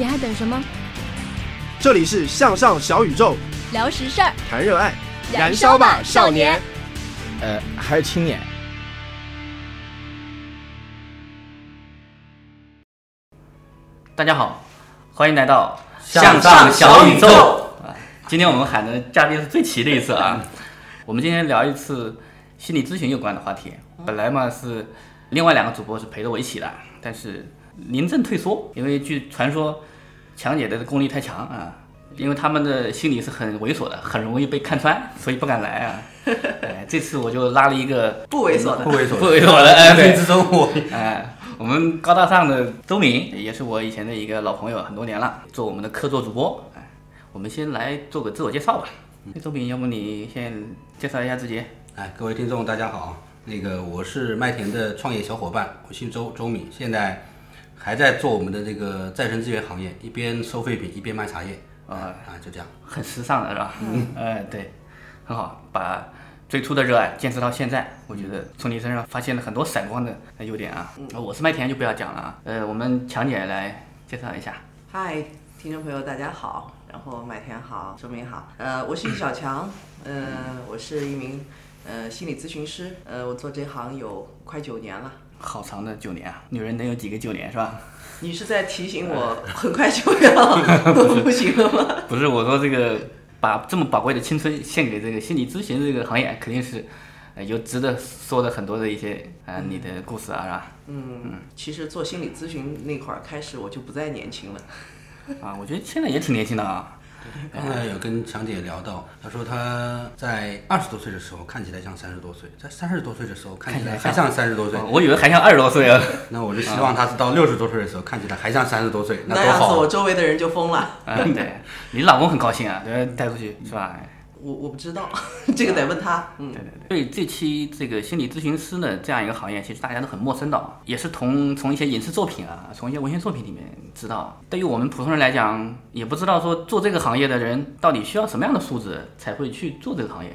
你还等什么？这里是向上小宇宙，聊实事儿，谈热爱，燃烧吧少年。呃，还是青年。大家好，欢迎来到向上小宇宙啊！今天我们喊的嘉宾是最齐的一次啊。我们今天聊一次心理咨询有关的话题。本来嘛是另外两个主播是陪着我一起的，但是临阵退缩，因为据传说强姐的功力太强啊，因为他们的心理是很猥琐的，很容易被看穿，所以不敢来啊。哎，这次我就拉了一个不猥琐的，不猥琐，不猥琐的，哎，对，之中我，哎。我们高大上的周敏也是我以前的一个老朋友，很多年了，做我们的客座主播。哎，我们先来做个自我介绍吧。周敏，要不你先介绍一下自己？哎，各位听众大家好，那个我是麦田的创业小伙伴，我姓周，周敏，现在还在做我们的这个再生资源行业，一边收废品一边卖茶叶。啊啊，就这样，很时尚的是吧？嗯，哎，对，很好，把。最初的热爱坚持到现在，我觉得从你身上发现了很多闪光的优点啊！我是麦田就不要讲了啊。呃，我们强姐来介绍一下。嗨，听众朋友大家好，然后麦田好，周明好。呃，我是易小强，呃，我是一名呃心理咨询师，呃，我做这行有快九年了。好长的九年啊！女人能有几个九年是吧？你是在提醒我 很快就要 不行了吗？不是，我说这个。把这么宝贵的青春献给这个心理咨询这个行业，肯定是，呃，有值得说的很多的一些啊、呃，你的故事啊，是吧？嗯嗯。其实做心理咨询那会儿开始，我就不再年轻了。啊，我觉得现在也挺年轻的啊。刚才有跟强姐聊到，她说她在二十多岁的时候看起来像三十多岁，在三十多岁的时候看起来还像三十多岁。我以为还像二十多岁啊。那我就希望她是到六十多岁的时候看起来还像三十多岁，那多好。那样子我周围的人就疯了。嗯，对，你老公很高兴啊，带出去是吧？我我不知道，这个得问他。嗯，对对对。对这期这个心理咨询师呢这样一个行业，其实大家都很陌生的，也是从从一些影视作品啊，从一些文学作品里面知道。对。于我们普通人来讲，也不知道说做这个行业的人到底需要什么样的素质才会去做这个行业。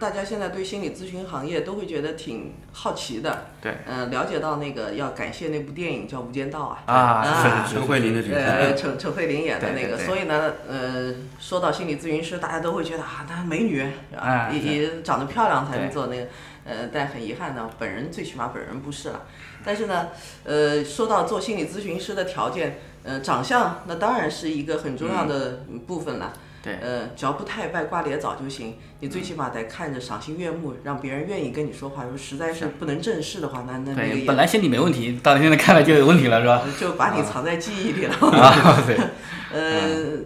嗯，大家现在对心理咨询行业都会觉得挺好奇的。对，嗯，了解到那个要感谢那部电影叫《无间道》啊。啊，陈慧琳的角色。呃，陈陈慧琳演的那个，所以呢，呃，说到心理咨询师，大家都会觉得啊，那美女啊，也也长得漂亮才能做那个。呃，但很遗憾呢，本人最起码本人不是了。但是呢，呃，说到做心理咨询师的条件，呃，长相那当然是一个很重要的部分了。对，呃，只要不太外挂脸枣就行。你最起码得看着赏心悦目，让别人愿意跟你说话。如果实在是不能正视的话，那那那个本来心里没问题，到现在看来就有问题了，是吧？就把你藏在记忆里了。啊，对。呃，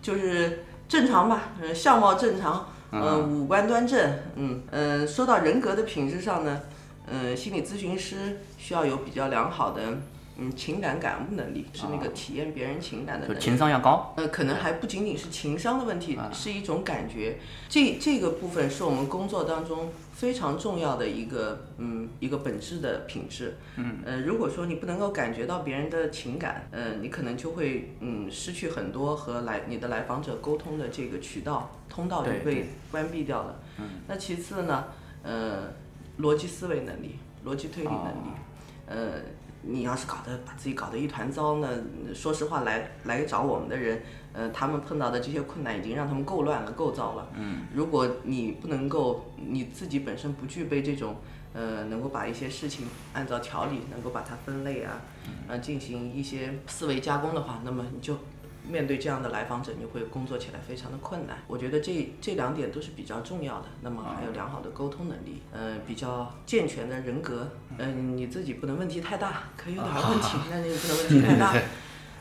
就是正常吧，呃，相貌正常，呃，五官端正，嗯嗯。说到人格的品质上呢，呃，心理咨询师需要有比较良好的。嗯，情感感悟能力是那个体验别人情感的能力，情商要高。呃，可能还不仅仅是情商的问题，是一种感觉。这这个部分是我们工作当中非常重要的一个嗯一个本质的品质。嗯。呃，如果说你不能够感觉到别人的情感，呃，你可能就会嗯失去很多和来你的来访者沟通的这个渠道通道就被关闭掉了。嗯。那其次呢，呃，逻辑思维能力、逻辑推理能力，呃。你要是搞得把自己搞得一团糟呢？说实话，来来找我们的人，呃，他们碰到的这些困难已经让他们够乱了、够糟了。嗯。如果你不能够，你自己本身不具备这种，呃，能够把一些事情按照条理，能够把它分类啊，呃，进行一些思维加工的话，那么你就面对这样的来访者，你会工作起来非常的困难。我觉得这这两点都是比较重要的。那么还有良好的沟通能力，呃，比较健全的人格，嗯，你自己不能问题太大，可以有点问题，但是你不能问题太大。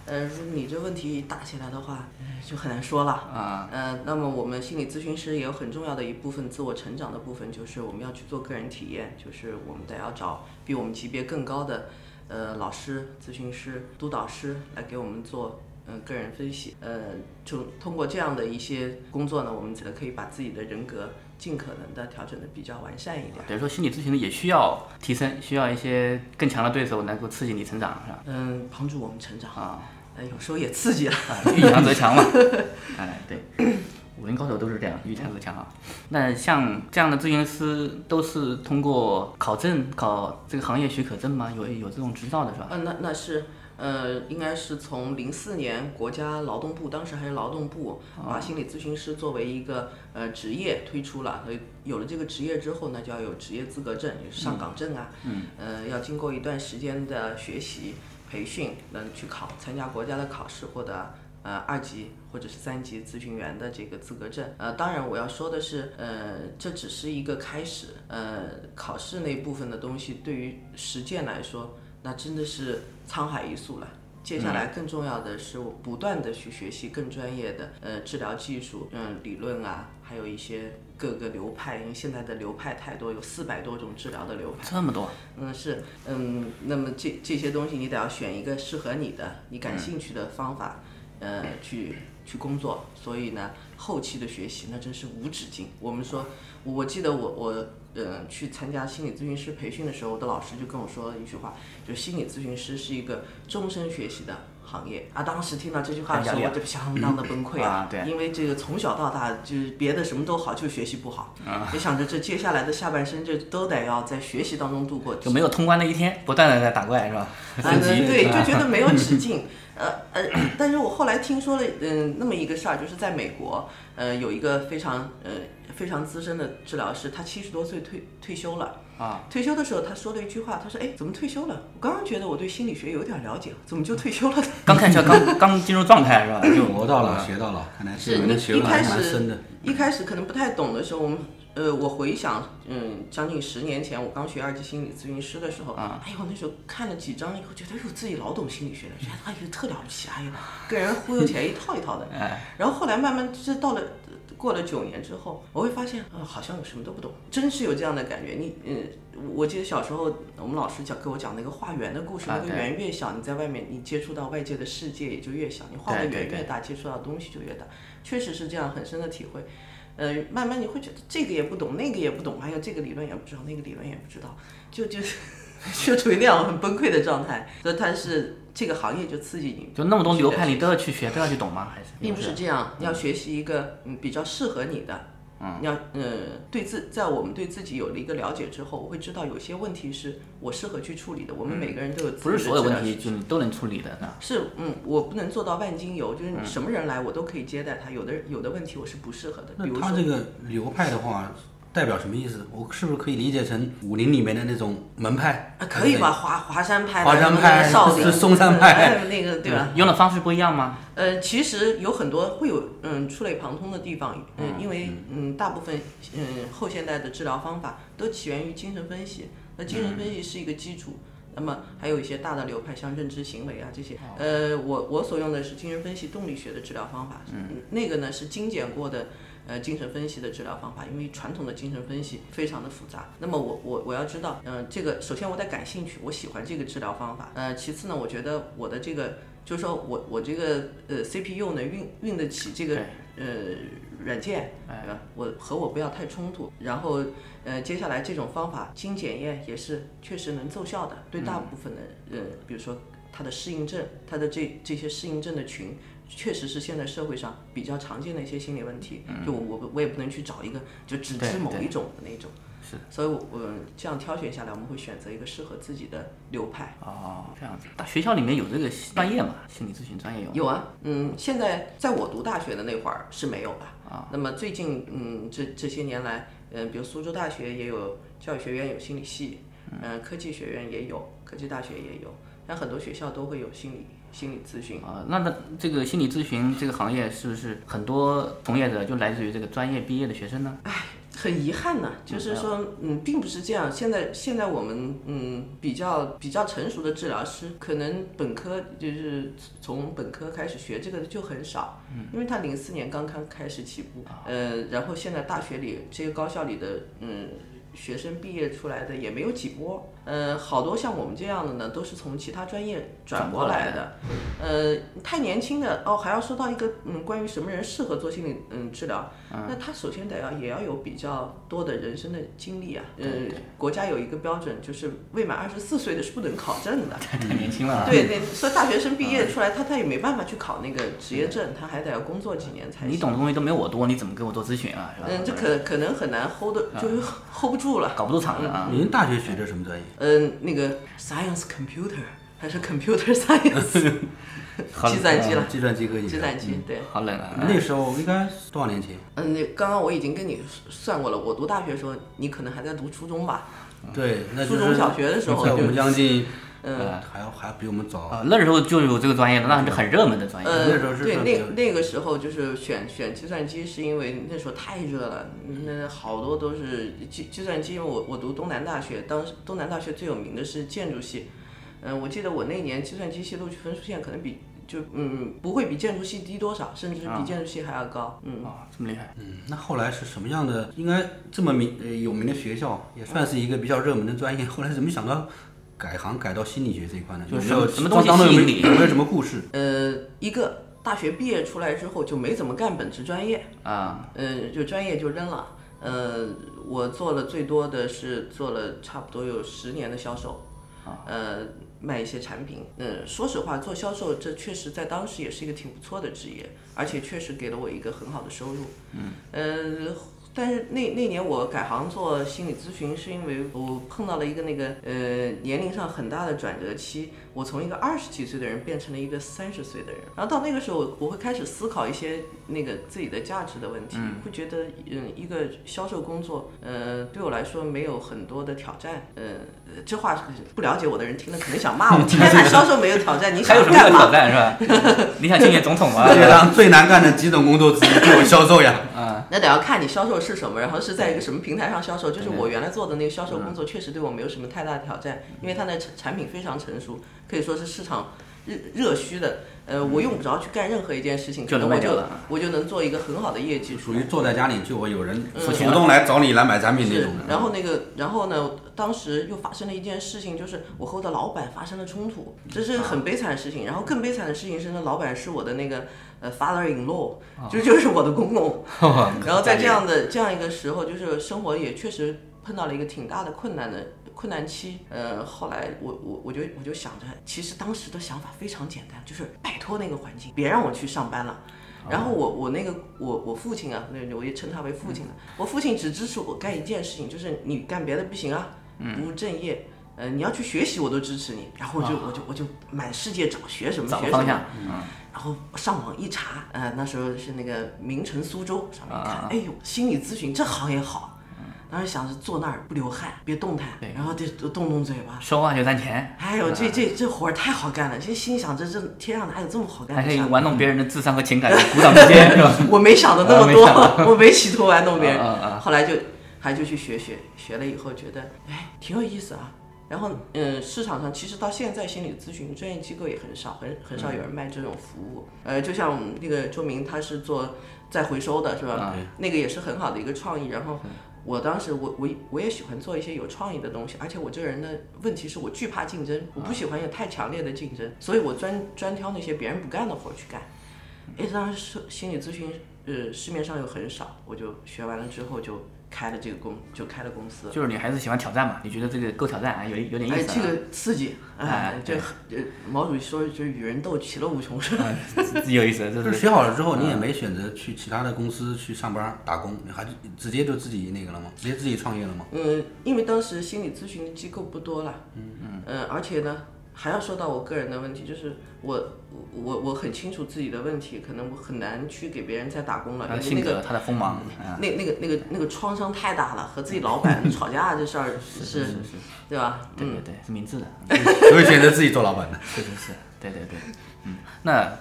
呃，你这问题大起来的话，就很难说了啊。呃，那么我们心理咨询师也有很重要的一部分自我成长的部分，就是我们要去做个人体验，就是我们得要找比我们级别更高的呃老师、咨询师、督导师来给我们做嗯个人分析。呃，就通过这样的一些工作呢，我们可以把自己的人格尽可能的调整的比较完善一点。等于说，心理咨询呢也需要提升，需要一些更强的对手能够刺激你成长，是吧？嗯，帮助我们成长啊。有时候也刺激了，遇强则强嘛。哎，对，武林高手都是这样，遇强则强啊。那像这样的咨询师都是通过考证、考这个行业许可证吗？有有这种执照的是吧？嗯，那那是，呃，应该是从零四年国家劳动部，当时还是劳动部，把心理咨询师作为一个呃职业推出了。所以有了这个职业之后呢，就要有职业资格证，上岗证啊。嗯。呃，要经过一段时间的学习。培训能去考参加国家的考试，获得呃二级或者是三级咨询员的这个资格证。呃，当然我要说的是，呃，这只是一个开始。呃，考试那部分的东西对于实践来说，那真的是沧海一粟了。接下来更重要的是，我不断的去学习更专业的呃治疗技术，嗯，理论啊，还有一些。各个流派，因为现在的流派太多，有四百多种治疗的流派。这么多？嗯，是，嗯，那么这这些东西你得要选一个适合你的、你感兴趣的方法，呃，去去工作。所以呢，后期的学习那真是无止境。我们说，我记得我我呃去参加心理咨询师培训的时候，我的老师就跟我说了一句话，就心理咨询师是一个终身学习的。行业啊，当时听到这句话的时候，我就相当的崩溃啊！对因为这个从小到大就是别的什么都好，就学习不好。就想着这接下来的下半生，就都得要在学习当中度过。就没有通关的一天，不断的在打怪，是吧？啊，对，就觉得没有止 境。呃呃，但是我后来听说了，嗯，那么一个事儿，就是在美国，呃，有一个非常呃非常资深的治疗师，他七十多岁退退休了。啊，退休的时候他说了一句话，他说：“哎，怎么退休了？我刚刚觉得我对心理学有点了解，怎么就退休了？刚开始刚刚进入状态是吧？就磨到了，学到了，看来是你学了蛮深的。一开始可能不太懂的时候，我们呃，我回想，嗯，将近十年前我刚学二级心理咨询师的时候，啊哎呦，那时候看了几章以后，觉得哎呦自己老懂心理学了，觉得哎呦特了不起，哎呦，跟人忽悠起来一套一套的。然后后来慢慢是到了。过了九年之后，我会发现，啊，好像我什么都不懂，真是有这样的感觉。你，嗯，我记得小时候我们老师讲给我讲那个画圆的故事，那个圆越小，你在外面你接触到外界的世界也就越小，你画的圆越大，接触到的东西就越大，确实是这样很深的体会。呃，慢慢你会觉得这个也不懂，那个也不懂，还有这个理论也不知道，那个理论也不知道，就就 就处于那样很崩溃的状态。所以他是。这个行业就刺激你，就那么多流派，你都要去学，都要去懂吗？还是并不是这样，你要学习一个嗯比较适合你的，嗯，要呃对自在我们对自己有了一个了解之后，我会知道有些问题是我适合去处理的。我们每个人都有不是所有问题就你都能处理的，是嗯，我不能做到万金油，就是什么人来我都可以接待他。有的有的问题我是不适合的。比如他这个流派的话。代表什么意思？我是不是可以理解成武林里面的那种门派？啊，可以吧？华华山派、华山派、少林、嵩山派，那个 对吧？用的方式不一样吗？呃，其实有很多会有嗯触类旁通的地方，嗯，因为嗯大部分嗯后现代的治疗方法都起源于精神分析，那精神分析是一个基础，那么还有一些大的流派，像认知行为啊这些，呃，我我所用的是精神分析动力学的治疗方法，嗯，那个呢是精简过的。呃，精神分析的治疗方法，因为传统的精神分析非常的复杂。那么我我我要知道，嗯，这个首先我得感兴趣，我喜欢这个治疗方法。呃，其次呢，我觉得我的这个就是说我我这个呃 CPU 能运运得起这个呃软件，对吧？我和我不要太冲突。然后呃，接下来这种方法经检验也是确实能奏效的，对大部分的呃，比如说他的适应症，他的这这些适应症的群。确实是现在社会上比较常见的一些心理问题，就我我我也不能去找一个就只治某一种的那种，是，所以我我这样挑选下来，我们会选择一个适合自己的流派。哦，这样子。大学校里面有这个专业吗？心理咨询专业有？有啊，嗯，现在在我读大学的那会儿是没有的啊。那么最近，嗯，这这些年来，嗯，比如苏州大学也有教育学院有心理系，嗯，科技学院也有，科技大学也有，但很多学校都会有心理。心理咨询啊。那那这个心理咨询这个行业是不是很多从业者就来自于这个专业毕业的学生呢？唉。很遗憾呢，就是说，嗯，并不是这样。现在现在我们嗯比较比较成熟的治疗师，可能本科就是从本科开始学这个的就很少，嗯因为他零四年刚刚开始起步，呃，然后现在大学里这些高校里的嗯学生毕业出来的也没有几波。呃，好多像我们这样的呢，都是从其他专业转过来的。呃，太年轻的哦，还要说到一个嗯，关于什么人适合做心理嗯治疗，那他首先得要也要有比较多的人生的经历啊。呃，国家有一个标准，就是未满二十四岁的是不能考证的。太年轻了。对对，所以大学生毕业出来，他他也没办法去考那个职业证，他还得要工作几年才。你懂的东西都没我多，你怎么给我做咨询啊？是吧？嗯，这可可能很难 hold 的，就是 hold 不住了，搞不住场的啊。您大学学的什么专业？嗯，那个 science computer 还是 computer science，计算机了，计算机科技，计算机对。好冷啊！那时候应该多少年前？嗯，那刚刚我已经跟你算过了，我读大学的时候，你可能还在读初中吧？对，那初中小学的时候，在我们将近，嗯，还要还比我们早。啊，那时候就有这个专业了，那是很热门的专业。呃，那时候是对，那那个时候就是选选计算机，是因为那时候太热了，那好多都是计计算机。因为我我读东南大学，当时东南大学最有名的是建筑系。嗯，我记得我那年计算机系录取分数线可能比就嗯不会比建筑系低多少，甚至比建筑系还要高。嗯，啊，这么厉害。嗯，那后来是什么样的？应该这么名呃有名的学校，也算是一个比较热门的专业。后来怎么想到改行改到心理学这一块呢？就是有什么东西吸引你？有没有什么故事？呃，一个大学毕业出来之后就没怎么干本职专业啊，嗯，就专业就扔了。呃，我做了最多的是做了差不多有十年的销售，呃。卖一些产品，嗯，说实话，做销售这确实在当时也是一个挺不错的职业，而且确实给了我一个很好的收入，嗯，呃，但是那那年我改行做心理咨询，是因为我碰到了一个那个呃年龄上很大的转折期，我从一个二十几岁的人变成了一个三十岁的人，然后到那个时候，我会开始思考一些那个自己的价值的问题，会觉得嗯一个销售工作，呃对我来说没有很多的挑战，呃。这话不了解我的人听了肯定想骂我。天哪，销售没有挑战，你想干嘛？挑战是吧？你想竞选总统吗？世界上最难干的几种工作之一就是销售呀。啊，那得要看你销售是什么，然后是在一个什么平台上销售。就是我原来做的那个销售工作，确实对我没有什么太大的挑战，因为它的产产品非常成熟，可以说是市场热热需的。呃，我用不着去干任何一件事情，可能我就我就能做一个很好的业绩。属于坐在家里就会有人主动来找你来买产品那种。然后那个，然后呢，当时又发生了一件事情，就是我和我的老板发生了冲突，这是很悲惨的事情。然后更悲惨的事情是，那老板是我的那个呃 father in law，就就是我的公公。然后在这样的这样一个时候，就是生活也确实碰到了一个挺大的困难的。困难期，呃，后来我我我就我就想着，其实当时的想法非常简单，就是摆脱那个环境，别让我去上班了。然后我我那个我我父亲啊，那我也称他为父亲了。我父亲只支持我干一件事情，就是你干别的不行啊，不务正业。呃，你要去学习，我都支持你。然后我就我就我就满世界找学什么学什么。然后上网一查，呃，那时候是那个名城苏州上面一看，哎呦，心理咨询这行业好。当时想着坐那儿不流汗，别动弹，然后就动动嘴巴，说话就赚钱。哎呦，这这这活儿太好干了！就心想这这天上哪有这么好干的？还可以玩弄别人的智商和情感，鼓掌之间是吧？我没想的那么多，我没企图玩弄别人。后来就还就去学学，学了以后觉得哎挺有意思啊。然后嗯，市场上其实到现在心理咨询专业机构也很少，很很少有人卖这种服务。呃，就像那个周明，他是做再回收的，是吧？那个也是很好的一个创意。然后。我当时我我我也喜欢做一些有创意的东西，而且我这个人的问题是我惧怕竞争，我不喜欢有太强烈的竞争，所以我专专挑那些别人不干的活去干。哎，当时心理咨询呃市面上又很少，我就学完了之后就。开了这个公就开了公司，就是你还是喜欢挑战嘛？你觉得这个够挑战啊？有有点意思。哎，这个刺激，哎，这呃，毛主席说就是与人斗，其乐无穷，是吧？有意思，就是学好了之后，你也没选择去其他的公司去上班打工，你还直接就自己那个了吗？直接自己创业了吗？嗯，因为当时心理咨询的机构不多了，嗯嗯，呃，而且呢。还要说到我个人的问题，就是我我我很清楚自己的问题，可能我很难去给别人再打工了，因为那个他的锋芒，那那个那个那个创伤太大了，和自己老板 吵架这事儿是是是，对吧？对对对，是明智的，所以选择自己做老板的，确实是。对对对，嗯，那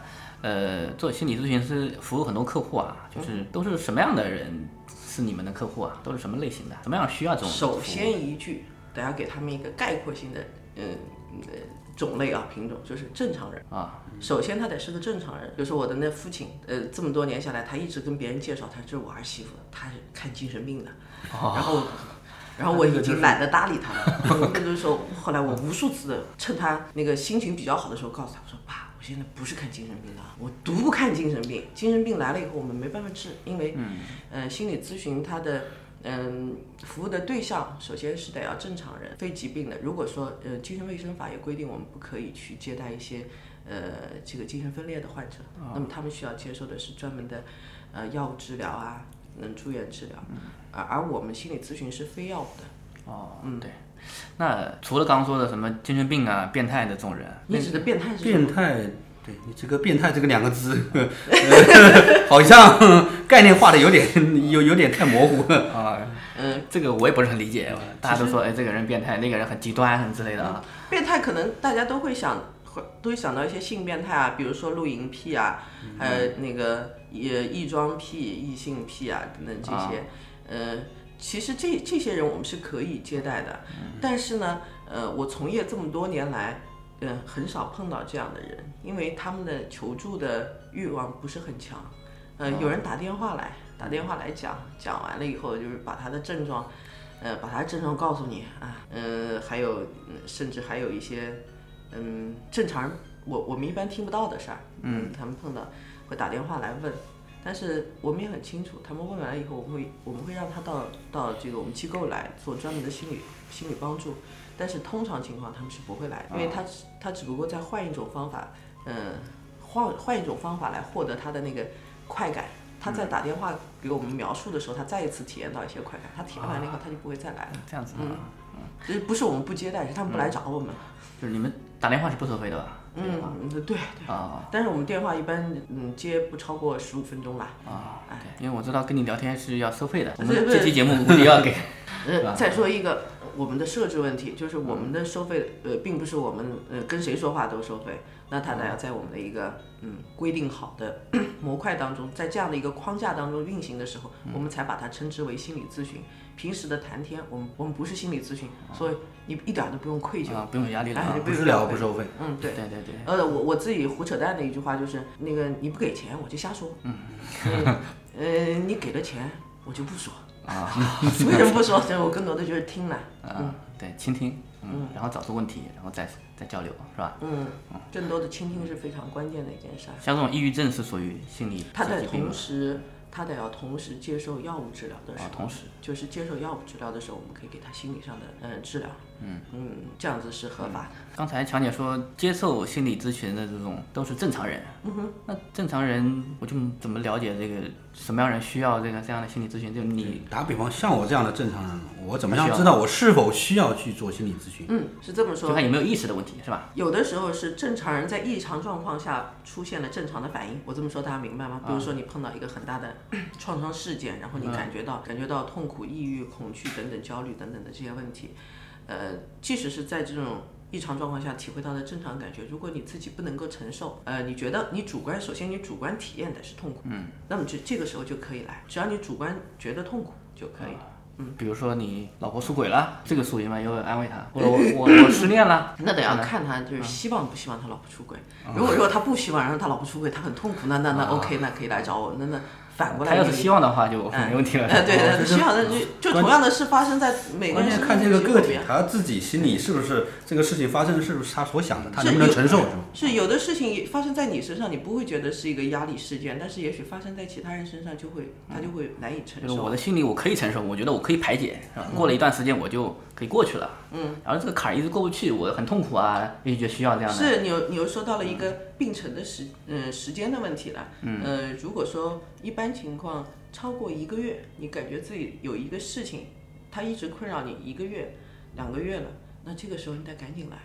呃，做心理咨询师服务很多客户啊，就是都是什么样的人是你们的客户啊？都是什么类型的？怎么样需要这种？首先一句，得要给他们一个概括性的，嗯呃种类啊品种，就是正常人啊。首先他得是个正常人，就是我的那父亲，呃，这么多年下来，他一直跟别人介绍他这是我儿媳妇，他是看精神病的，然后。然后我已经懒得搭理他了。那个时候，后来我无数次的趁他那个心情比较好的时候，告诉他我说：“爸，我现在不是看精神病的，我独不看精神病。精神病来了以后，我们没办法治，因为，嗯，心理咨询它的，嗯，服务的对象首先是得要正常人，非疾病的。如果说，呃，精神卫生法也规定我们不可以去接待一些，呃，这个精神分裂的患者，那么他们需要接受的是专门的，呃，药物治疗啊。”能住院治疗，而而我们心理咨询是非药物的。哦，嗯，对。那除了刚刚说的什么精神病啊、变态的这种人，你指的变态是？变态，对你这个“变态”这个两个字，好像概念化的有点有有点太模糊了啊。嗯，这个我也不是很理解。大家都说，哎，这个人变态，那个人很极端，什么之类的啊。变态可能大家都会想，会都会想到一些性变态啊，比如说露营癖啊，还有那个。也异装癖、异性癖啊等等这些，呃，其实这这些人我们是可以接待的，但是呢，呃，我从业这么多年来，嗯，很少碰到这样的人，因为他们的求助的欲望不是很强，呃，有人打电话来，打电话来讲，讲完了以后就是把他的症状，呃，把他的症状告诉你啊，呃，还有甚至还有一些，嗯，正常人我我们一般听不到的事儿，嗯，他们碰到。会打电话来问，但是我们也很清楚，他们问完了以后，我们会我们会让他到到这个我们机构来做专门的心理心理帮助，但是通常情况他们是不会来的，因为他他只不过在换一种方法，嗯，换换一种方法来获得他的那个快感。他在打电话给我们描述的时候，他再一次体验到一些快感，他体验完了以后，他就不会再来了。这样子，嗯嗯，不是我们不接待，是他们不来找我们。就是你们打电话是不收费的吧？嗯，对对啊，但是我们电话一般嗯接不超过十五分钟吧。啊，对，因为我知道跟你聊天是要收费的，我们这期节目 估计要给。呃，再说一个我们的设置问题，就是我们的收费呃并不是我们呃跟谁说话都收费，那他得要在我们的一个嗯规定好的 模块当中，在这样的一个框架当中运行的时候，我们才把它称之为心理咨询。平时的谈天，我们我们不是心理咨询，所以你一点都不用愧疚，啊不用压力了，不治疗不收费。嗯，对对对对。呃，我我自己胡扯淡的一句话就是，那个你不给钱我就瞎说，嗯，呃，你给了钱我就不说啊，为什么不说？所以我更多的就是听了，嗯，对，倾听，嗯，然后找出问题，然后再再交流，是吧？嗯，更多的倾听是非常关键的一件事。像这种抑郁症是属于心理，他在同时。他得要同时接受药物治疗的时候，同时就是接受药物治疗的时候，我们可以给他心理上的嗯治疗，嗯嗯，这样子是合法的。刚才强姐说接受心理咨询的这种都是正常人，嗯哼，那正常人我就怎么了解这个什么样人需要这个这样的心理咨询？就你打比方，像我这样的正常人，我怎么样知道我是否需要去做心理咨询？嗯，是这么说，就看有没有意识的问题，是吧？有的时候是正常人在异常状况下出现了正常的反应，我这么说大家明白吗？比如说你碰到一个很大的 创伤事件，然后你感觉到感觉到痛苦、抑郁、恐惧等等、焦虑等等的这些问题，呃，即使是在这种。异常状况下体会到的正常感觉，如果你自己不能够承受，呃，你觉得你主观，首先你主观体验的是痛苦，嗯，那么这这个时候就可以来，只要你主观觉得痛苦就可以，嗯，比如说你老婆出轨了，这个属于吗？要安慰他，我我我失恋了，那得要看他就是希望不希望他老婆出轨，如果如果他不希望，然后他老婆出轨，他很痛苦，那那那 OK，那可以来找我，那那。反过来，他要是希望的话，就没问题了。哎，对对，希望的就就同样的事发生在每个人身上。关键看这个个体，他自己心里是不是这个事情发生的是不是他所想的，他能不能承受，是有的事情发生在你身上，你不会觉得是一个压力事件，但是也许发生在其他人身上，就会他就会难以承受。我的心里我可以承受，我觉得我可以排解，是吧？过了一段时间我就可以过去了。嗯。然后这个坎儿一直过不去，我很痛苦啊，也许就需要这样的。是你又你又说到了一个病程的时嗯时间的问题了。嗯。呃，如果说一般情况。超过一个月，你感觉自己有一个事情，它一直困扰你一个月、两个月了，那这个时候你得赶紧来，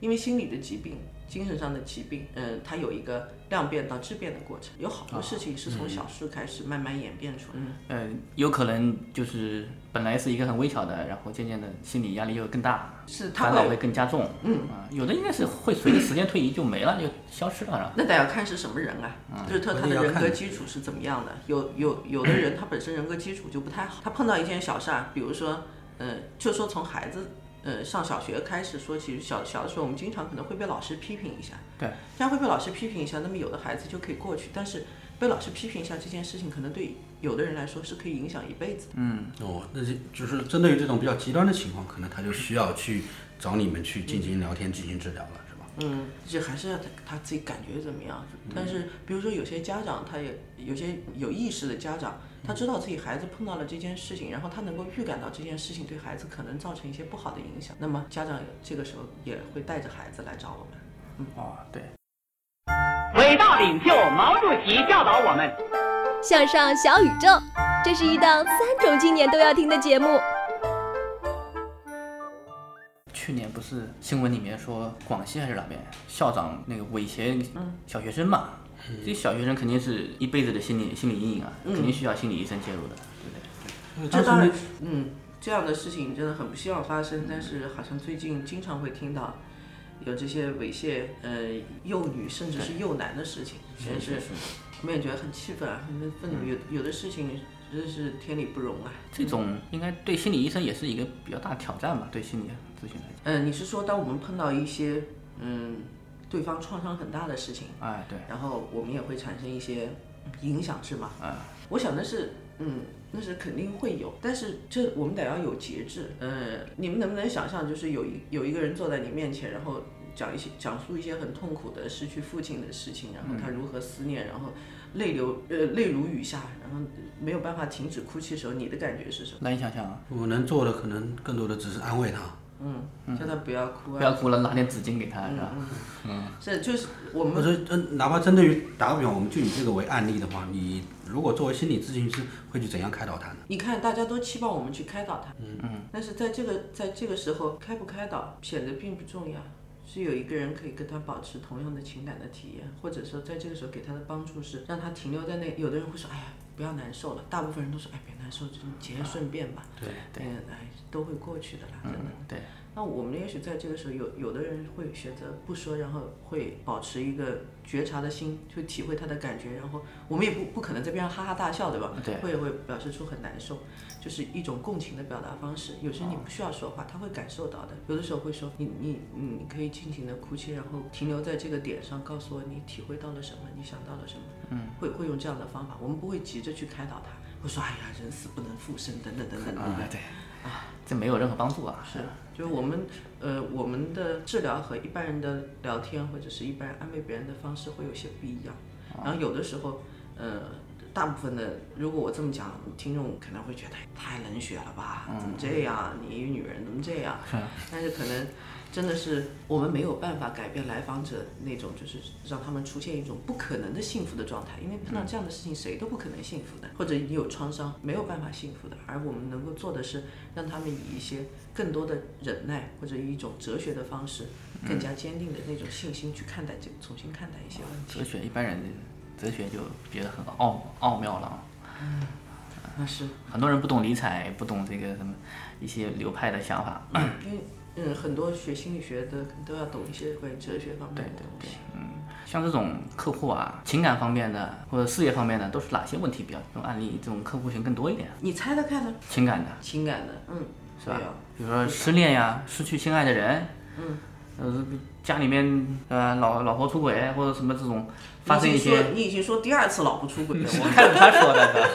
因为心理的疾病精神上的疾病，嗯，它有一个量变到质变的过程，有好多事情是从小事开始慢慢演变出来。嗯，有可能就是本来是一个很微小的，然后渐渐的心理压力又更大，是烦恼会更加重。嗯啊，有的应该是会随着时间推移就没了，就消失了，是吧？那得要看是什么人啊，就是他他的人格基础是怎么样的。有有有的人他本身人格基础就不太好，他碰到一件小事儿，比如说，嗯，就说从孩子。呃，上小学开始说，其实小小的时候，我们经常可能会被老师批评一下。对，这样会被老师批评一下，那么有的孩子就可以过去。但是被老师批评一下这件事情，可能对有的人来说是可以影响一辈子。嗯，哦，那就就是针对于这种比较极端的情况，可能他就需要去找你们去进行聊天、进行治疗了，是吧？嗯，这还是要他他自己感觉怎么样。但是比如说有些家长，他也有些有意识的家长。他知道自己孩子碰到了这件事情，然后他能够预感到这件事情对孩子可能造成一些不好的影响，那么家长这个时候也会带着孩子来找我们。嗯，哦，对。伟大领袖毛主席教导我们：向上小宇宙，这是一档三种青年都要听的节目。去年不是新闻里面说广西还是哪边校长那个威胁小学生嘛？这小学生肯定是一辈子的心理心理阴影啊，肯定需要心理医生介入的，对不对？这当然，嗯，这样的事情真的很不希望发生，但是好像最近经常会听到有这些猥亵呃幼女甚至是幼男的事情，真是我们也觉得很气愤啊，很愤怒。有有的事情真是天理不容啊。这种应该对心理医生也是一个比较大的挑战吧？对心理咨询来讲。嗯，你是说当我们碰到一些嗯？对方创伤很大的事情，哎，对，然后我们也会产生一些影响，是吗？哎，我想的是，嗯，那是肯定会有，但是这我们得要有节制。呃，你们能不能想象，就是有一有一个人坐在你面前，然后讲一些讲述一些很痛苦的失去父亲的事情，然后他如何思念，然后泪流呃泪如雨下，然后没有办法停止哭泣的时候，你的感觉是什么？难以想象啊！我能做的可能更多的只是安慰他。嗯，叫他不要哭啊！不要哭了，拿点纸巾给他，是吧？嗯，是就是我们。不是，嗯，哪怕针对于打个比方，我们就以这个为案例的话，你如果作为心理咨询师，会去怎样开导他呢？你看，大家都期望我们去开导他，嗯嗯。但是在这个在这个时候，开不开导显得并不重要，是有一个人可以跟他保持同样的情感的体验，或者说在这个时候给他的帮助是让他停留在那。有的人会说，哎呀，不要难受了。大部分人都说，哎，别难受，就节哀顺变吧。对对，哎，都会过去的啦，真的。对。那我们也许在这个时候，有有的人会选择不说，然后会保持一个觉察的心，去体会他的感觉，然后我们也不不可能在边上哈哈大笑，对吧？对。会会表示出很难受，就是一种共情的表达方式。有时你不需要说话，他会感受到的。有的时候会说，你你你可以尽情的哭泣，然后停留在这个点上，告诉我你体会到了什么，你想到了什么。嗯。会会用这样的方法，我们不会急着去开导他，会说哎呀，人死不能复生，等等等等，对不对？这没有任何帮助啊！是，就是我们，呃，我们的治疗和一般人的聊天或者是一般人安慰别人的方式会有些不一样。然后有的时候，呃，大部分的，如果我这么讲，听众可能会觉得太冷血了吧？怎么这样？你一个女人怎么这样？但是可能。真的是我们没有办法改变来访者那种，就是让他们出现一种不可能的幸福的状态，因为碰到这样的事情，谁都不可能幸福的，或者你有创伤，没有办法幸福的。而我们能够做的是，让他们以一些更多的忍耐，或者以一种哲学的方式，更加坚定的那种信心去看待这，重新看待一些问题。哲学一般人哲学就觉得很奥奥妙了。嗯，那是很多人不懂理睬，不懂这个什么一些流派的想法。因为嗯，很多学心理学的都要懂一些关于哲学方面的东西。嗯，像这种客户啊，情感方面的或者事业方面的，都是哪些问题比较？这种案例，这种客户群更多一点。你猜猜看呢？情感的。情感的，嗯，是吧？比如说失恋呀，失去心爱的人。嗯。呃，家里面呃老老婆出轨或者什么这种发生一些。你已经说第二次老婆出轨了，我看着他说的。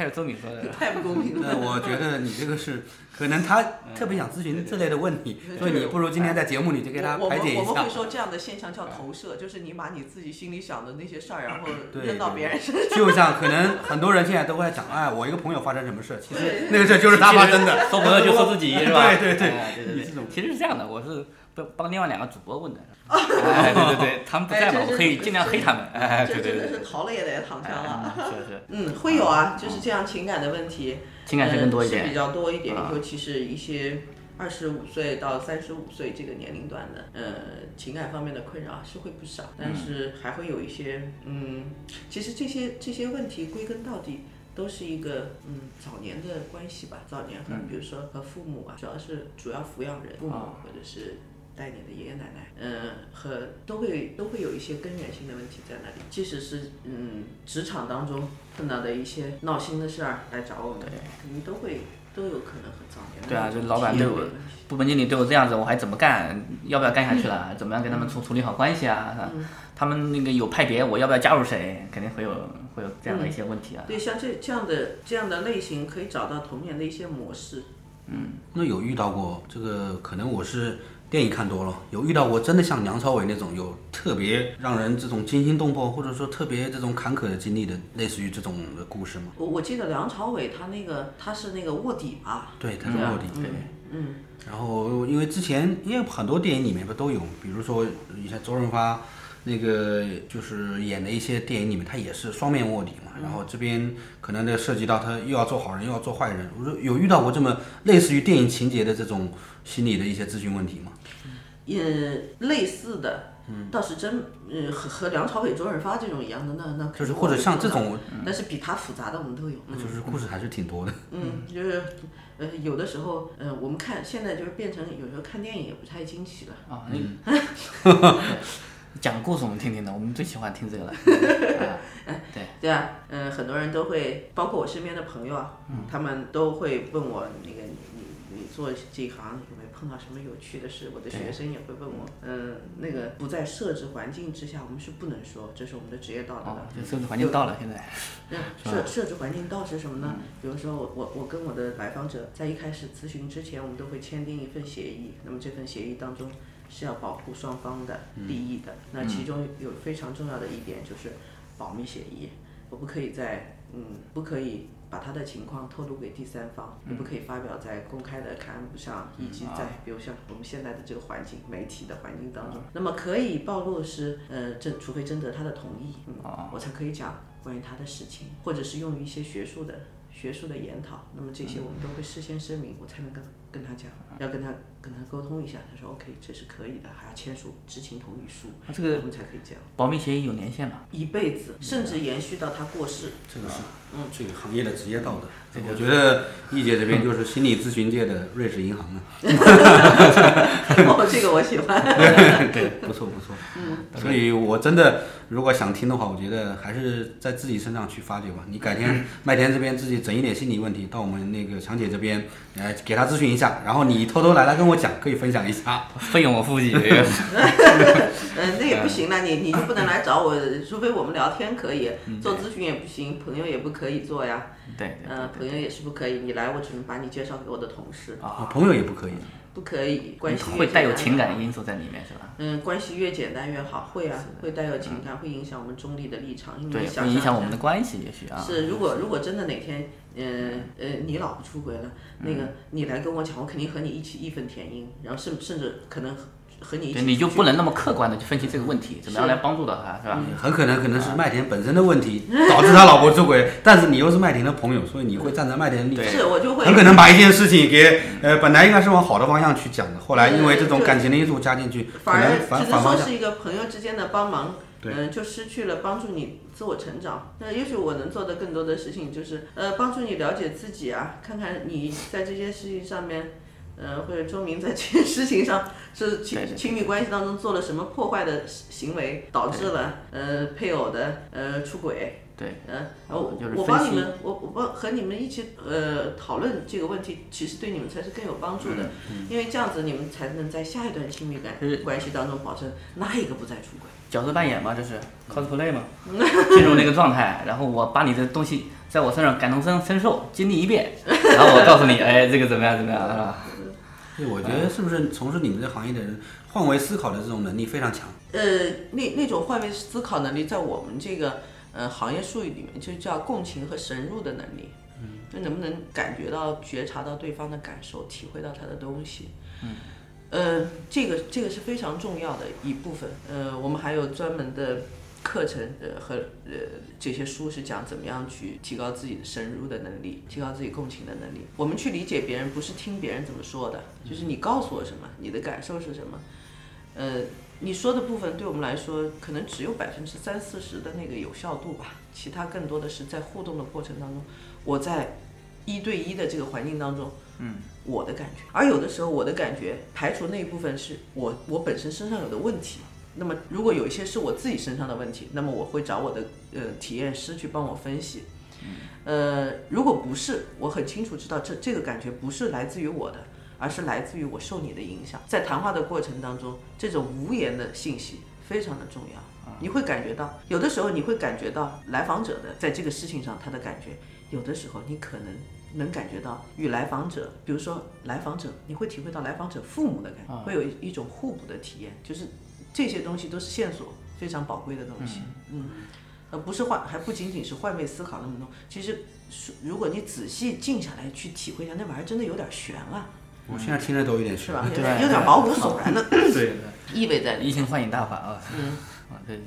开始周敏说的。太不公平了。那我觉得你这个是。可能他特别想咨询这类的问题，所以你不如今天在节目里就给他排解一下。我们会说这样的现象叫投射，就是你把你自己心里想的那些事儿，然后扔到别人身上。就像可能很多人现在都会讲，哎，我一个朋友发生什么事，其实那个事就是他发生的。说朋友就说自己是吧？对对对，对对对。其实是这样的，我是帮帮另外两个主播问的。哎，对对对，他们不在嘛，我可以尽量黑他们。哎，对对对。真的是逃了也得躺枪了。是是。嗯，会有啊，就是这样情感的问题。情感是更多一点，是比较多一点，尤其是一些二十五岁到三十五岁这个年龄段的，呃，情感方面的困扰是会不少，但是还会有一些，嗯，其实这些这些问题归根到底都是一个，嗯，早年的关系吧，早年和比如说和父母啊，主要是主要抚养人，父母或者是。带你的爷爷奶奶，嗯，和都会都会有一些根源性的问题在那里。即使是嗯职场当中碰到的一些闹心的事儿来找我们，肯定都会都有可能和早年对啊，就老板对我，部门经理对我这样子，我还怎么干？要不要干下去了？怎么样跟他们处处理好关系啊？他们那个有派别，我要不要加入谁？肯定会有会有这样的一些问题啊。对，像这这样的这样的类型，可以找到童年的一些模式。嗯，那有遇到过这个？可能我是。电影看多了，有遇到过真的像梁朝伟那种有特别让人这种惊心动魄，或者说特别这种坎坷的经历的，类似于这种的故事吗？我我记得梁朝伟他那个他是那个卧底吧？对，他是卧底。对，嗯。然后因为之前因为很多电影里面不都有，比如说你像周润发那个就是演的一些电影里面，他也是双面卧底嘛。然后这边可能呢涉及到他又要做好人又要做坏人。我说有遇到过这么类似于电影情节的这种心理的一些咨询问题吗？也类似的，嗯倒是真，呃，和和梁朝伟、周润发这种一样的，那那就是或者像这种，但是比他复杂的我们都有，那就是故事还是挺多的。嗯，就是，呃，有的时候，呃，我们看现在就是变成有时候看电影也不太惊奇了。啊，嗯，讲故事我们听听的，我们最喜欢听这个了。对对啊，嗯，很多人都会，包括我身边的朋友啊，他们都会问我那个你你你做这一行有？碰到什么有趣的事，我的学生也会问我。嗯，那个不在设置环境之下，我们是不能说，这是我们的职业道德的。就设置环境到了，现在。设设置环境到是什么呢？比如说，我我我跟我的来访者在一开始咨询之前，我们都会签订一份协议。那么这份协议当中是要保护双方的利益的。那其中有非常重要的一点就是保密协议，我不可以在嗯不可以。把他的情况透露给第三方，也不可以发表在公开的刊物上，以及在比如像我们现在的这个环境、媒体的环境当中。那么可以暴露是，呃，征除非征得他的同意，嗯，我才可以讲关于他的事情，或者是用于一些学术的、学术的研讨。那么这些我们都会事先声明，我才能跟跟他讲，要跟他。跟他沟通一下，他说 OK，这是可以的，还要签署知情同意书，这个我们才可以这样。保密协议有年限吗？一辈子，甚至延续到他过世。这个是，嗯，这个行业的职业道德。我觉得易姐这边就是心理咨询界的瑞士银行了。哦，这个我喜欢。对，不错不错。嗯。所以我真的，如果想听的话，我觉得还是在自己身上去发掘吧。你改天麦田这边自己整一点心理问题，到我们那个强姐这边，来，给她咨询一下，然后你偷偷来来跟我讲，可以分享一下，费用我付起。嗯，那也不行了，你你就不能来找我，除非我们聊天可以，做咨询也不行，朋友也不可以做呀。对，嗯，朋友也是不可以，你来我只能把你介绍给我的同事。啊，朋友也不可以。不可以，关系会带有情感因素在里面，是吧？嗯，关系越简单越好，会啊，会带有情感，会影响我们中立的立场，因为会影响我们的关系，也许啊。是，如果如果真的哪天，嗯呃，你老婆出轨了，那个你来跟我讲，我肯定和你一起义愤填膺，然后甚甚至可能。和你一起你就不能那么客观的去分析这个问题，怎么样来帮助到他，是吧？很可能可能是麦田本身的问题导致他老婆出轨，但是你又是麦田的朋友，所以你会站在麦田的立场，是我就会很可能把一件事情给呃本来应该是往好的方向去讲的，后来因为这种感情的因素加进去，反而反反方向。是一个朋友之间的帮忙，嗯，就失去了帮助你自我成长。那也许我能做的更多的事情就是呃帮助你了解自己啊，看看你在这些事情上面。呃，或者周明在这件事情上是亲亲密关系当中做了什么破坏的行为，导致了呃配偶的呃出轨。对，嗯，我我帮你们，我我帮和你们一起呃讨论这个问题，其实对你们才是更有帮助的，因为这样子你们才能在下一段亲密感关系当中保证哪一个不再出轨。角色扮演嘛，这是 cosplay 嘛，进入那个状态，然后我把你的东西在我身上感同身身受，经历一遍，然后我告诉你，哎，这个怎么样怎么样，是吧？对我觉得是不是从事你们这行业的人换位思考的这种能力非常强？呃，那那种换位思考能力，在我们这个呃行业术语里面就叫共情和深入的能力。嗯，就能不能感觉到、觉察到对方的感受，体会到他的东西？嗯，呃，这个这个是非常重要的一部分。呃，我们还有专门的课程呃和呃这些书是讲怎么样去提高自己的深入的能力，提高自己共情的能力。我们去理解别人，不是听别人怎么说的，就是你告诉我什么，你的感受是什么。呃，你说的部分对我们来说，可能只有百分之三四十的那个有效度吧，其他更多的是在互动的过程当中，我在一对一的这个环境当中，嗯，我的感觉。而有的时候，我的感觉排除那一部分是我我本身身上有的问题。那么，如果有一些是我自己身上的问题，那么我会找我的呃体验师去帮我分析。呃，如果不是，我很清楚知道这这个感觉不是来自于我的。而是来自于我受你的影响，在谈话的过程当中，这种无言的信息非常的重要。你会感觉到，有的时候你会感觉到来访者的在这个事情上他的感觉，有的时候你可能能感觉到与来访者，比如说来访者，你会体会到来访者父母的感觉，会有一种互补的体验，就是这些东西都是线索非常宝贵的东西。嗯，呃不是换，还不仅仅是换位思考那么多。其实，如果你仔细静下来去体会一下，那玩意儿真的有点悬啊。我现在听着都有点是吧？有点毛骨悚然的，对，意味在移情换影大法啊，嗯，啊，这这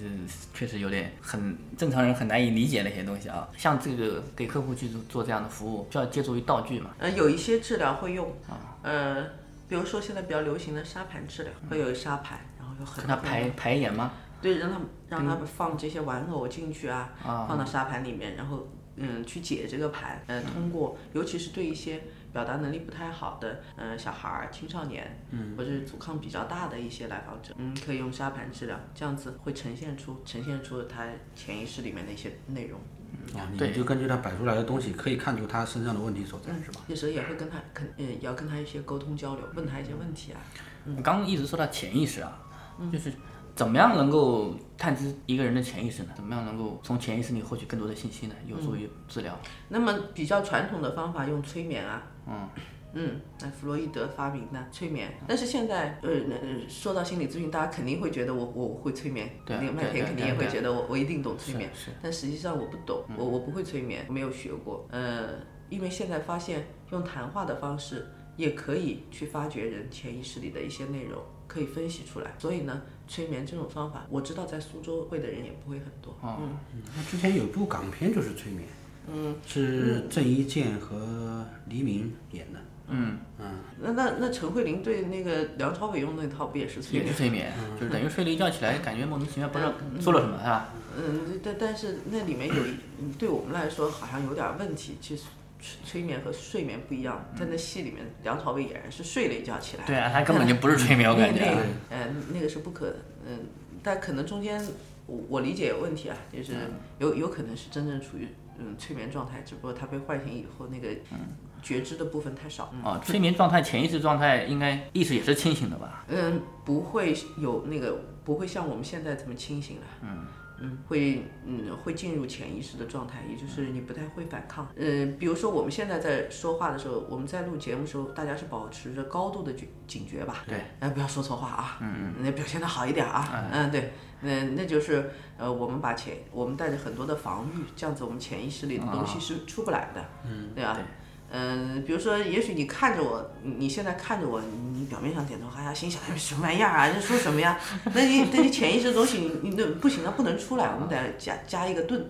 确实有点很正常人很难以理解的一些东西啊。像这个给客户去做做这样的服务，需要借助于道具嘛？呃，有一些治疗会用啊，呃，比如说现在比较流行的沙盘治疗，会有沙盘，然后有很跟他排排演吗？对，让他们让他们放这些玩偶进去啊，放到沙盘里面，然后嗯去解这个盘，嗯，通过尤其是对一些。表达能力不太好的，嗯，小孩儿、青少年，嗯，或者是阻抗比较大的一些来访者，嗯，可以用沙盘治疗，这样子会呈现出呈现出他潜意识里面的一些内容。啊，你就根据他摆出来的东西，可以看出他身上的问题所在，是吧？有时候也会跟他，肯，也，要跟他一些沟通交流，问他一些问题啊。嗯，刚刚一直说到潜意识啊，就是。怎么样能够探知一个人的潜意识呢？怎么样能够从潜意识里获取更多的信息呢？有助于治疗。那么比较传统的方法用催眠啊，嗯嗯，那弗洛伊德发明的催眠。但是现在，呃，说到心理咨询，大家肯定会觉得我我会催眠，对，那个麦田肯定也会觉得我我一定懂催眠，是但实际上我不懂，我我不会催眠，没有学过。呃，因为现在发现用谈话的方式也可以去发掘人潜意识里的一些内容。可以分析出来，所以呢，催眠这种方法，我知道在苏州会的人也不会很多。嗯，那之前有部港片就是催眠，嗯，是郑伊健和黎明演的。嗯嗯，那那那陈慧琳对那个梁朝伟用那套不也是催眠？也是催眠，就是等于睡了一觉起来，感觉莫名其妙，不知道做了什么，是吧？嗯，但但是那里面有一，对我们来说好像有点问题，其实。催眠和睡眠不一样，在那戏里面，梁朝伟俨然是睡了一觉起来。对啊，他根本就不是催眠，我感觉。嗯，那个是不可，嗯，但可能中间我我理解有问题啊，就是有有可能是真正处于嗯催眠状态，只不过他被唤醒以后，那个觉知的部分太少。哦，催眠状态、潜意识状态应该意识也是清醒的吧？嗯，不会有那个，不会像我们现在这么清醒了。嗯。嗯，会嗯会进入潜意识的状态，也就是你不太会反抗。嗯，比如说我们现在在说话的时候，我们在录节目的时候，大家是保持着高度的警警觉吧？对，哎，不要说错话啊。嗯嗯。那表现的好一点啊。嗯，对，嗯，那就是呃，我们把潜，我们带着很多的防御，这样子我们潜意识里的东西是出不来的。嗯，对吧？嗯，比如说，也许你看着我，你现在看着我，你表面上点头，哈呀，心想什么玩意儿啊？这说什么呀？那你，那你潜意识的东西，你你那不行，啊不能出来，我们得加加一个盾，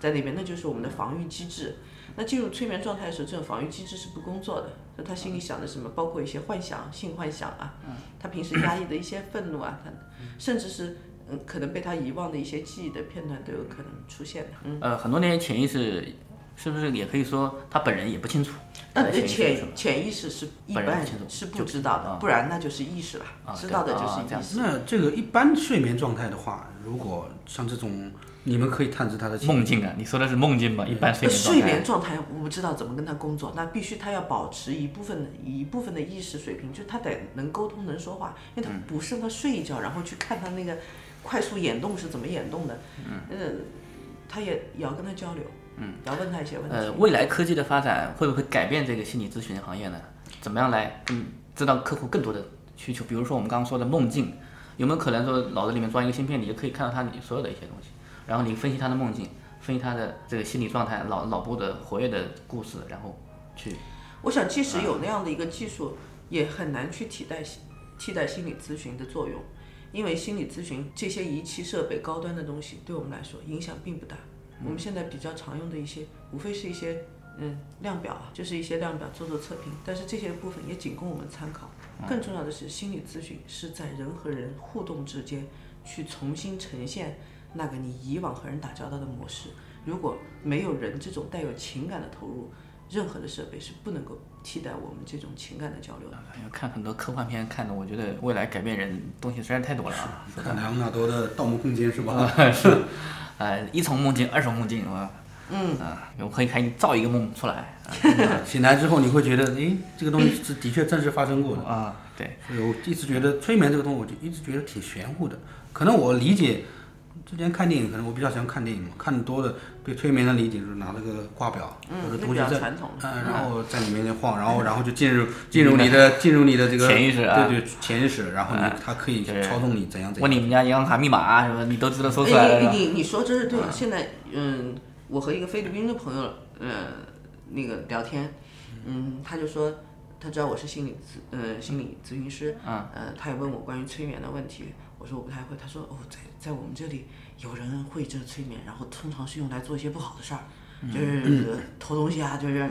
在那边，那就是我们的防御机制。那进入催眠状态的时候，这种防御机制是不工作的。那他心里想的什么？包括一些幻想、性幻想啊，他平时压抑的一些愤怒啊，他甚至是嗯，可能被他遗忘的一些记忆的片段都有可能出现的。嗯，呃，很多那些潜意识。是不是也可以说他本人也不清楚？那潜潜意识是一般是不知道的，不然那就是意识了。知道的就是意识。那这个一般睡眠状态的话，如果像这种，你们可以探知他的梦境啊？你说的是梦境吧？一般睡眠睡眠状态，我不知道怎么跟他工作。那必须他要保持一部分一部分的意识水平，就他得能沟通能说话，因为他不是他睡一觉然后去看他那个快速眼动是怎么眼动的。嗯，他也也要跟他交流。嗯，要问他一些问题。呃，未来科技的发展会不会改变这个心理咨询行业呢？怎么样来嗯知道客户更多的需求？比如说我们刚刚说的梦境，有没有可能说脑子里面装一个芯片，你就可以看到他你所有的一些东西，然后你分析他的梦境，分析他的这个心理状态、脑脑部的活跃的故事，然后去。我想，即使有那样的一个技术，也很难去替代替代心理咨询的作用。因为心理咨询这些仪器设备高端的东西，对我们来说影响并不大。我们现在比较常用的一些，无非是一些嗯量表啊，就是一些量表做做测评，但是这些部分也仅供我们参考。更重要的是，心理咨询是在人和人互动之间去重新呈现那个你以往和人打交道的模式。如果没有人这种带有情感的投入，任何的设备是不能够替代我们这种情感的交流的。要看很多科幻片，看的我觉得未来改变人东西实在太多了啊！看莱昂纳多的《盗梦空间》是吧？是，呃，一重梦境，二重梦境，是吧？嗯啊，我可以给你造一个梦出来，啊醒来之后你会觉得，哎，这个东西是的确真实发生过的啊。对，所以我一直觉得催眠这个东西，我就一直觉得挺玄乎的。可能我理解。之前看电影，可能我比较喜欢看电影嘛，看多的对催眠的理解就是拿那个挂表或者东西在，嗯，然后在你面前晃，然后然后就进入进入你的进入你的这个潜意识啊，对对，潜意识，然后你他可以操纵你怎样怎样。问你们家银行卡密码什么，你都知道说出来了。你你说这是对，现在嗯，我和一个菲律宾的朋友呃那个聊天，嗯，他就说他知道我是心理咨呃心理咨询师，嗯，呃，他也问我关于催眠的问题。我说我不太会，他说哦，在在我们这里有人会这催眠，然后通常是用来做一些不好的事儿，就是偷东西啊，就是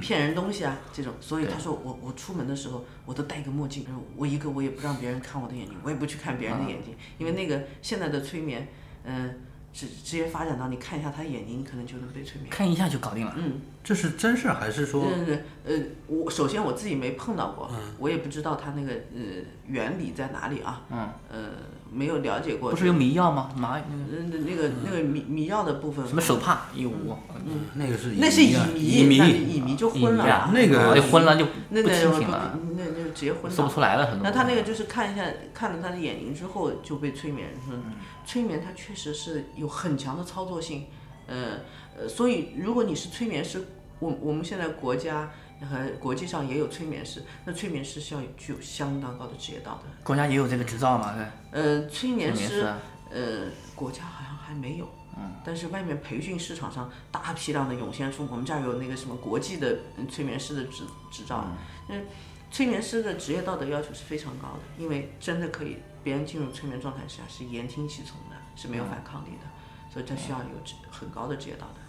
骗人东西啊这种。所以他说我我出门的时候我都戴个墨镜，我一个我也不让别人看我的眼睛，我也不去看别人的眼睛，因为那个现在的催眠，嗯。直直接发展到你看一下他眼睛，你可能就能被催眠。看一下就搞定了。嗯，这是真事还是说？对对对，呃，我首先我自己没碰到过，我也不知道它那个呃原理在哪里啊。嗯。呃，没有了解过。不是有迷药吗？麻那个那个那个迷迷药的部分。什么手帕一捂。嗯，那个是。那是乙迷。乙迷。乙迷就昏了。那个就昏了就那不清醒了。那那就直接昏了。说不出来了，很多。那他那个就是看一下，看了他的眼睛之后就被催眠。嗯。催眠它确实是有很强的操作性，呃呃，所以如果你是催眠师，我我们现在国家和国际上也有催眠师，那催眠师是要具有相当高的职业道德。国家也有这个执照吗？呃，催眠师，呃，国家好像还没有，嗯，但是外面培训市场上大批量的涌现出，我们这儿有那个什么国际的催眠师的执执照，嗯，催眠师的职业道德要求是非常高的，因为真的可以。别人进入催眠状态下是言听计从的，是没有反抗力的，所以他需要有很高的职业道德。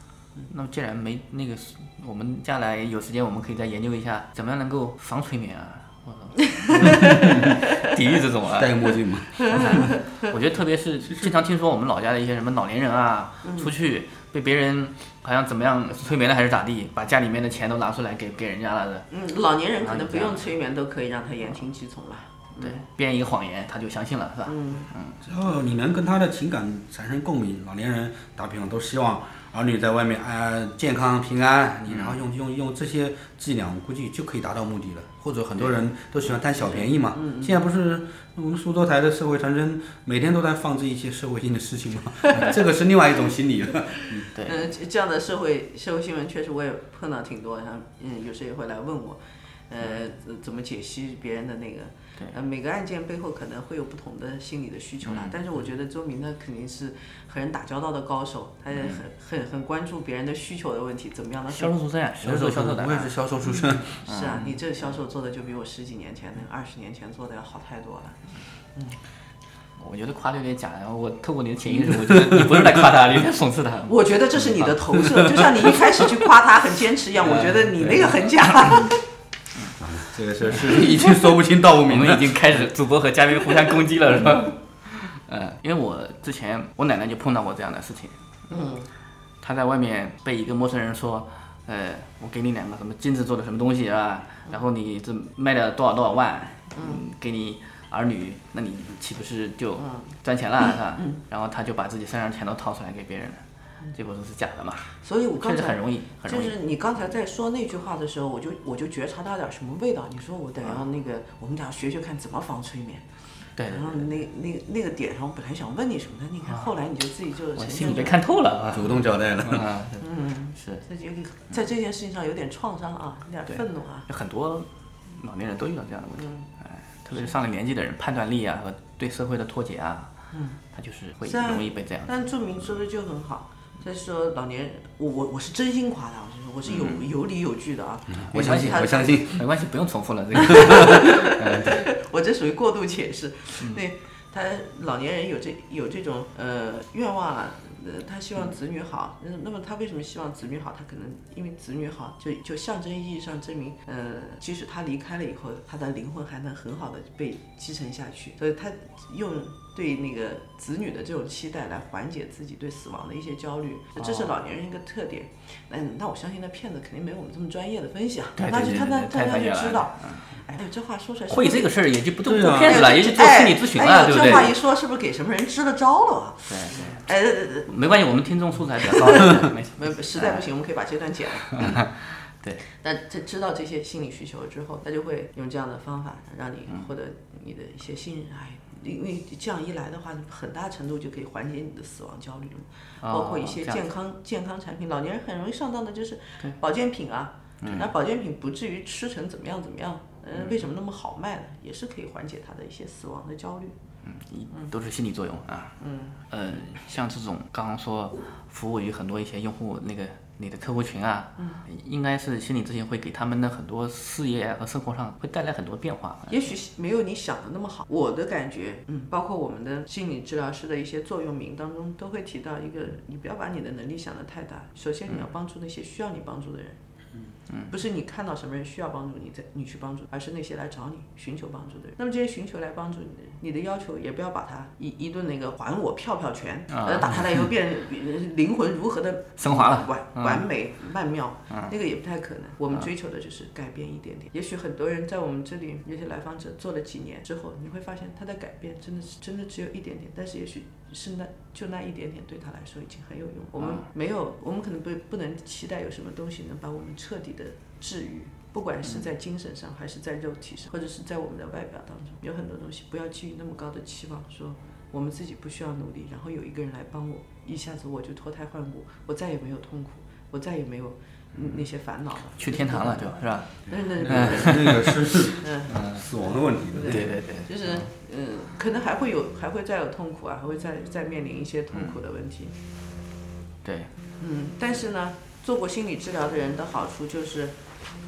那么既然没那个，我们将来有时间，我们可以再研究一下，怎么样能够防催眠啊？抵御这种啊？戴个墨镜嘛。我觉得特别是经常听说我们老家的一些什么老年人啊，出去被别人好像怎么样催眠了还是咋地，把家里面的钱都拿出来给给人家了的。嗯，老年人可能不用催眠都可以让他言听计从了。对，编一个谎言，他就相信了，是吧？嗯嗯，只要你能跟他的情感产生共鸣，老年人打比方都希望儿女在外面安健康平安，你然后用用用这些伎俩，我估计就可以达到目的了。或者很多人都喜欢贪小便宜嘛。现在不是我们苏州台的社会传真每天都在放置一些社会性的事情吗？这个是另外一种心理了。对，嗯，这样的社会社会新闻确实我也碰到挺多，然后嗯，有时也会来问我，呃，怎么解析别人的那个。呃，每个案件背后可能会有不同的心理的需求啦，但是我觉得周明呢肯定是和人打交道的高手，他也很很很关注别人的需求的问题，怎么样的销售出身啊，销售销售的，我也是销售出身。是啊，你这销售做的就比我十几年前那二十年前做的要好太多了。嗯，我觉得夸的有点假，然后我透过你的潜意识，我觉得你不是在夸他，你在讽刺他。我觉得这是你的投射，就像你一开始去夸他很坚持一样，我觉得你那个很假。这个事是已经说不清道不明了，我们已经开始主播和嘉宾互相攻击了，是吧？嗯，因为我之前我奶奶就碰到过这样的事情，嗯，她在外面被一个陌生人说，呃，我给你两个什么金子做的什么东西啊，然后你这卖了多少多少万，嗯，给你儿女，那你岂不是就赚钱了，是吧？然后她就把自己身上钱都掏出来给别人了。结果都是假的嘛，所以我刚才很容易，就是你刚才在说那句话的时候，我就我就觉察到点什么味道。你说我得要那个，我们得要学学看怎么防催眠。对。然后那那那个点上，我本来想问你什么的，你看后来你就自己就我心里被看透了啊，主动交代了。嗯，是。这就在这件事情上有点创伤啊，有点愤怒啊。很多老年人都遇到这样的问题，哎，特别是上了年纪的人，判断力啊和对社会的脱节啊，嗯，他就是会容易被这样。但著名说的就很好。再说老年人，我我我是真心夸他，我是说我是有有理有据的啊。我相信，我相信，没关系，不用重复了这个。我这属于过度解释。那他老年人有这有这种呃愿望啊。呃，他希望子女好，那那么他为什么希望子女好？他可能因为子女好，就就象征意义上证明，呃，即使他离开了以后，他的灵魂还能很好的被继承下去，所以他用对那个子女的这种期待来缓解自己对死亡的一些焦虑，这是老年人一个特点。嗯，那我相信那骗子肯定没有我们这么专业的分析啊，他就他他他他就知道。哎，这话说出来，会这个事儿也就不做骗子了，也就做心理咨询了，对不对？这话一说，是不是给什么人支了招了？对对。哎，没关系，我们听众素质还比较高。没没，实在不行，我们可以把这段剪了。对。那他知道这些心理需求之后，他就会用这样的方法让你获得你的一些信任。哎，因为这样一来的话，很大程度就可以缓解你的死亡焦虑了。包括一些健康健康产品，老年人很容易上当的就是保健品啊。那保健品不至于吃成怎么样怎么样。嗯，为什么那么好卖呢？也是可以缓解他的一些死亡的焦虑。嗯，都是心理作用啊。嗯。呃，像这种刚刚说服务于很多一些用户那个你的客户群啊，嗯，应该是心理咨询会给他们的很多事业和生活上会带来很多变化。也许没有你想的那么好。我的感觉，嗯，包括我们的心理治疗师的一些座右铭当中都会提到一个：你不要把你的能力想得太大。首先，你要帮助那些需要你帮助的人。不是你看到什么人需要帮助，你再你去帮助，而是那些来找你寻求帮助的人。那么这些寻求来帮助你的人，你的要求也不要把他一一顿那个还我票票拳，呃，打下来以后变灵魂如何的升华了，完完美曼妙，那个也不太可能。我们追求的就是改变一点点。也许很多人在我们这里，有些来访者做了几年之后，你会发现他的改变真的是真的只有一点点，但是也许。是那就那一点点对他来说已经很有用。我们没有，我们可能不不能期待有什么东西能把我们彻底的治愈，不管是在精神上还是在肉体上，或者是在我们的外表当中，有很多东西不要寄予那么高的期望，说我们自己不需要努力，然后有一个人来帮我，一下子我就脱胎换骨，我再也没有痛苦，我再也没有。那些烦恼了，去天堂了，就是吧？那那那个是嗯死亡的问题，对对对，就是嗯，可能还会有，还会再有痛苦啊，还会再再面临一些痛苦的问题。对，嗯，但是呢，做过心理治疗的人的好处就是，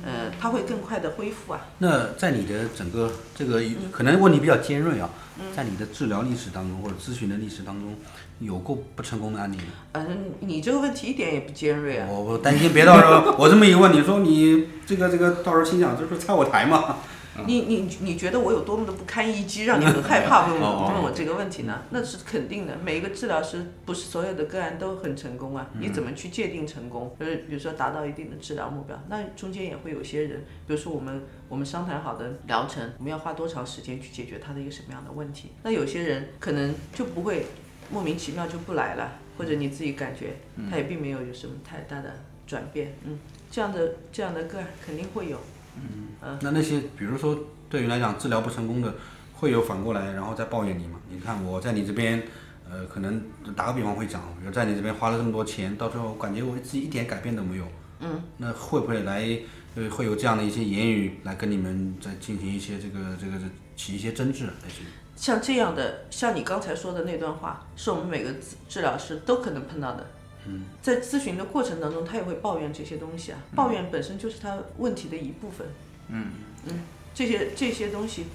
呃，他会更快的恢复啊。那在你的整个这个可能问题比较尖锐啊，在你的治疗历史当中或者咨询的历史当中。有过不成功的案例吗？嗯，你这个问题一点也不尖锐啊！我我担心别到时候我这么一问，你说你这个这个到时候心想这不是拆我台吗？你你你觉得我有多么的不堪一击，让你很害怕 问我问我这个问题呢？那是肯定的。每一个治疗师不是所有的个案都很成功啊。你怎么去界定成功？就是比如说达到一定的治疗目标，那中间也会有些人，比如说我们我们商谈好的疗程，我们要花多长时间去解决他的一个什么样的问题？那有些人可能就不会。莫名其妙就不来了，或者你自己感觉他也并没有有什么太大的转变，嗯，这样的这样的个案肯定会有，嗯嗯。那那些比如说对于来讲治疗不成功的，会有反过来然后再抱怨你吗？你看我在你这边，呃，可能打个比方会讲，比如在你这边花了这么多钱，到最后感觉我自己一点改变都没有，嗯，那会不会来呃会有这样的一些言语来跟你们在进行一些这个这个起一些争执类似于？像这样的，像你刚才说的那段话，是我们每个治治疗师都可能碰到的。嗯，在咨询的过程当中，他也会抱怨这些东西啊。抱怨本身就是他问题的一部分。嗯嗯，这些这些东西，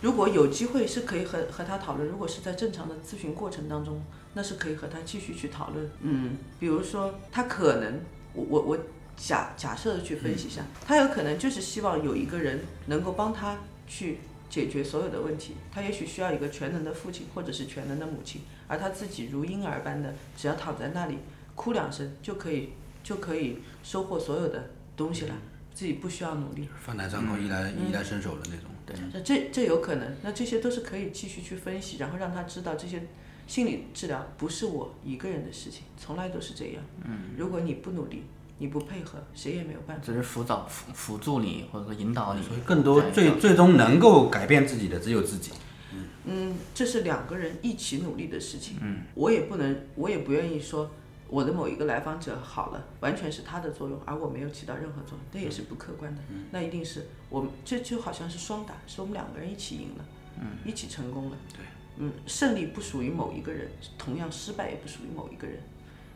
如果有机会是可以和和他讨论。如果是在正常的咨询过程当中，那是可以和他继续去讨论。嗯，比如说他可能，我我我假假设的去分析一下，他有可能就是希望有一个人能够帮他去。解决所有的问题，他也许需要一个全能的父亲或者是全能的母亲，而他自己如婴儿般的，只要躺在那里哭两声就可以就可以收获所有的东西了，自己不需要努力，饭来张口衣来衣来伸手的那种。对，那这这有可能，那这些都是可以继续去分析，然后让他知道这些心理治疗不是我一个人的事情，从来都是这样。嗯，如果你不努力。你不配合，谁也没有办法。只是辅导、辅辅助你，或者说引导你。所以，更多最最终能够改变自己的只有自己。嗯，这是两个人一起努力的事情。嗯，我也不能，我也不愿意说我的某一个来访者好了，完全是他的作用，而我没有起到任何作用，那也是不客观的。那一定是我们这就好像是双打，是我们两个人一起赢了，嗯，一起成功了。对，嗯，胜利不属于某一个人，同样失败也不属于某一个人。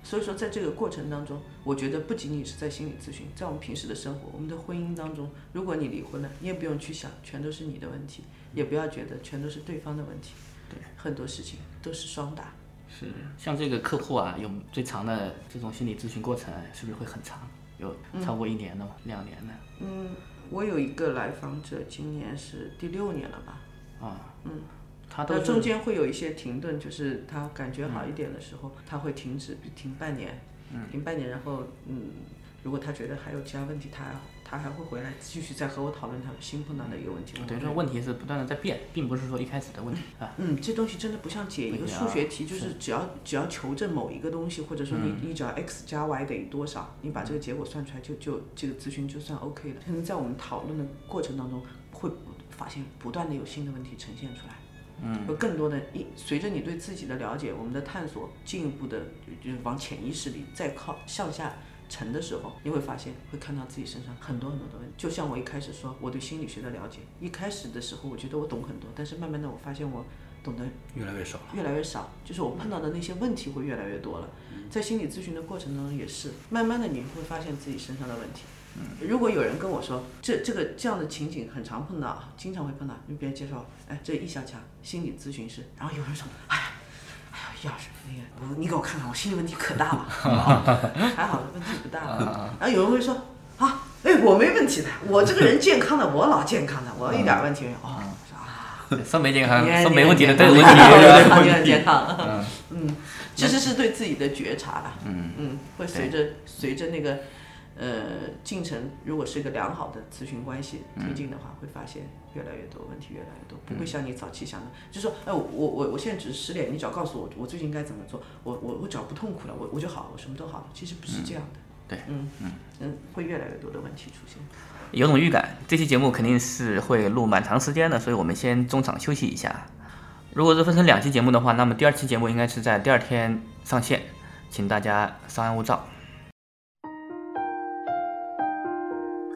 所以说，在这个过程当中，我觉得不仅仅是在心理咨询，在我们平时的生活，我们的婚姻当中，如果你离婚了，你也不用去想全都是你的问题，也不要觉得全都是对方的问题。对，很多事情都是双打。是，像这个客户啊，有最长的这种心理咨询过程，是不是会很长？有超过一年的吗？两年的？嗯，我有一个来访者，今年是第六年了吧？啊，嗯，他都中间会有一些停顿，就是他感觉好一点的时候，他会停止，停半年，嗯停半年，然后嗯，如果他觉得还有其他问题，他他还会回来继续再和我讨论他们新碰到的一个问题。等于说问题是不断的在变，并不是说一开始的问题啊。嗯，这东西真的不像解一个数学题，就是只要只要求证某一个东西，或者说你你只要 x 加 y 等于多少，你把这个结果算出来，就就这个咨询就算 OK 了。可能在我们讨论的过程当中，会发现不断的有新的问题呈现出来。嗯，有更多的一随着你对自己的了解，我们的探索进一步的，就是往潜意识里再靠向下。沉的时候，你会发现会看到自己身上很多很多的问题。就像我一开始说，我对心理学的了解，一开始的时候我觉得我懂很多，但是慢慢的我发现我懂得越来越少，越来越少。就是我碰到的那些问题会越来越多了。在心理咨询的过程当中也是，慢慢的你会发现自己身上的问题。如果有人跟我说这这个这样的情景很常碰到，经常会碰到，你别人介绍，哎，这易小强心理咨询师，然后有人说，哎呀。要是那个，我你给我看看，我心理问题可大了，还好问题不大。然后有人会说啊，哎，我没问题的，我这个人健康的，我老健康的，我一点问题没有。哦，说没健康，说没问题的都有问题。就很健康。嗯，其实是对自己的觉察吧。嗯嗯，会随着随着那个。呃，进程如果是一个良好的咨询关系推进的话，会发现越来越多问题越来越多，不会像你早期想的，就是说，哎，我我我现在只是失恋，你只要告诉我我最近该怎么做，我我我只要不痛苦了，我我就好，我什么都好了。其实不是这样的。对，嗯嗯嗯，会越来越多的问题出现。有种预感，这期节目肯定是会录蛮长时间的，所以我们先中场休息一下。如果是分成两期节目的话，那么第二期节目应该是在第二天上线，请大家稍安勿躁。